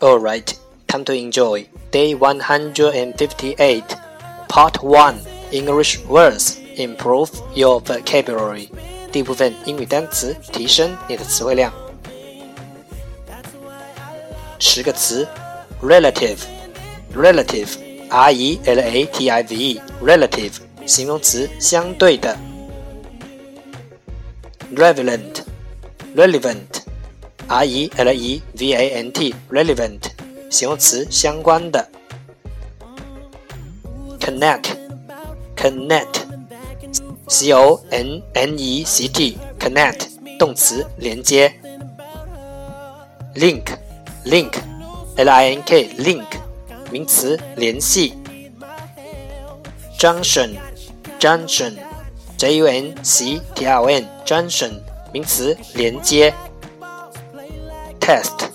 Alright, time to enjoy day 158, part 1 English words. Improve your vocabulary. 第一部分英语单词，提升你的词汇量。十个词，relative，relative，r e l a t i v e，relative，形容词，相对的。 relevant，relevant。r e l e v a n t relevant 形容词相关的。connect connect c o n n e c t connect 动词连接。link link l i n k link 名词联系。junction junction j u n c t i o n junction 名词连接。test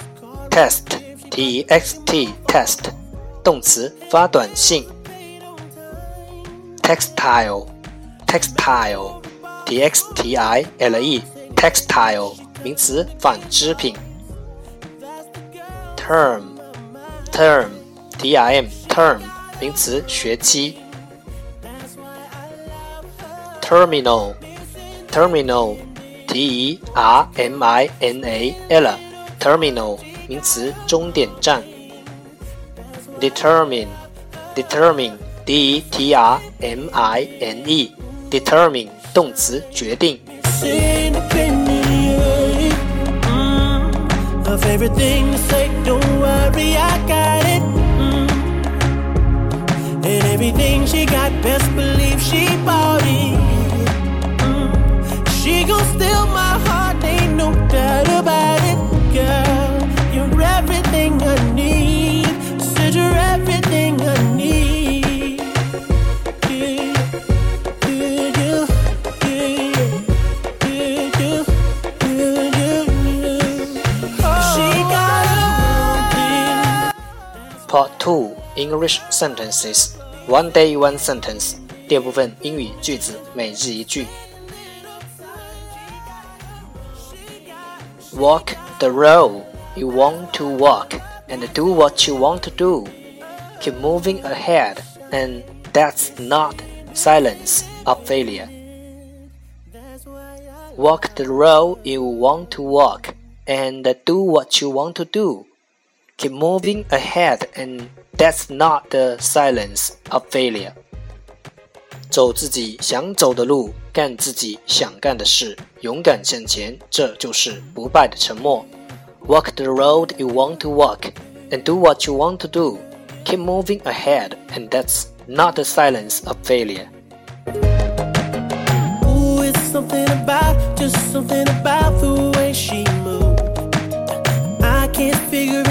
test T X T test 动词发短信。textile textile t x t i l e textile 名词纺织品。term term t i m term 名词学期。terminal terminal t e r m i n a l terminal 名词，终点站。determine determine d e t r m i n e determine 动词，决定。everything she got, best believe she bought Part 2 English Sentences One Day One Sentence 第二部分英语句子每日一句。Walk the road you want to walk and do what you want to do. Keep moving ahead, and that's not silence of failure. Walk the road you want to walk and do what you want to do. Keep moving ahead, and that's not the silence of failure. 走自己想走的路，干自己想干的事，勇敢向前，这就是不败的沉默。Walk the road you want to walk, and do what you want to do. Keep moving ahead, and that's not the silence of failure. Ooh, it's something about, just something about the way she moves. I can't figure it out. It's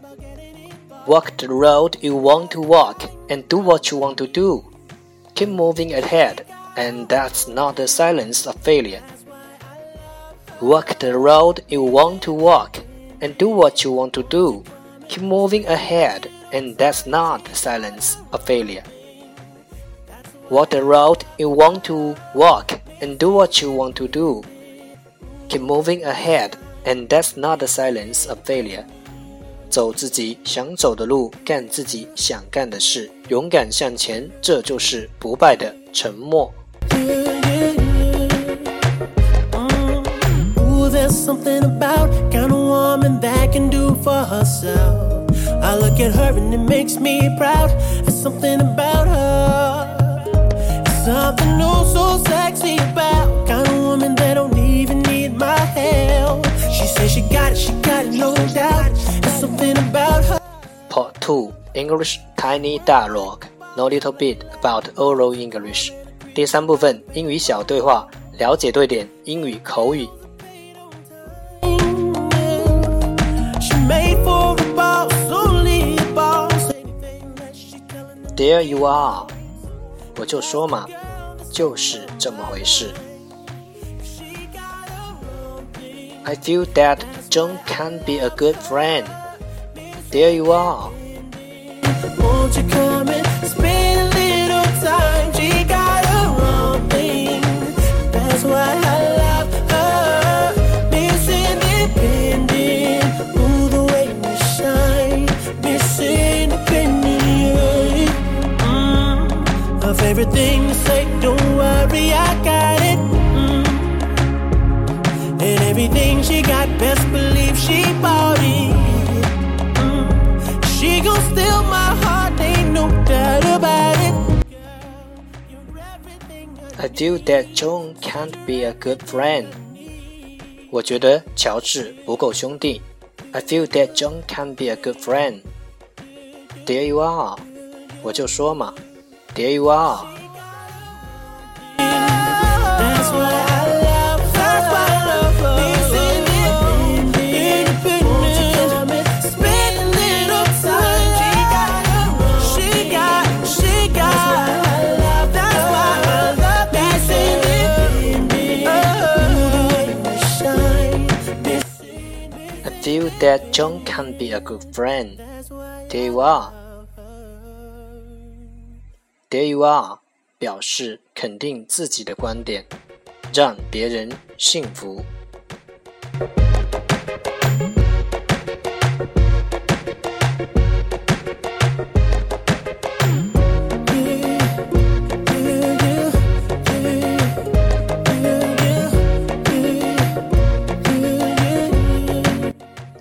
Walk the road you want to walk and do what you want to do keep moving ahead, and that's not the silence of failure. Walk the road you want to walk and do what you want to do. Keep moving ahead, and that's not the silence of failure. Walk the road you want to walk and do what you want to do. Keep moving ahead, and that's not the silence of failure. 走自己想走的路，干自己想干的事，勇敢向前，这就是不败的沉默。There's something about her. Part 2 English Tiny Dialogue Know little bit about oral English 第三部分英语小对话，了解对点英语口语。There you are，我就说嘛，就是这么回事。I feel that John can be a good friend. There you are. Won't you say, don't worry, I got it. Mm. And everything she got, best believe she bought feel that John can't be a good friend. 我觉得乔治不够兄弟。I feel that John can't be a good friend. There you are. 我就说嘛。There you are. I feel that John can be a good friend. There you are. There you are，表示肯定自己的观点，让别人信服。